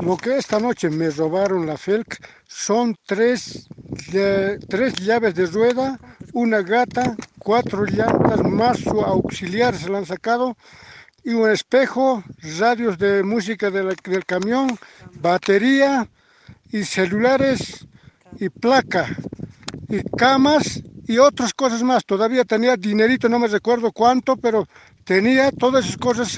Lo que esta noche me robaron la FELC son tres, tres llaves de rueda, una gata, cuatro llantas más su auxiliar se la han sacado y un espejo, radios de música del camión, batería y celulares y placa y camas y otras cosas más. Todavía tenía dinerito, no me recuerdo cuánto, pero tenía todas esas cosas.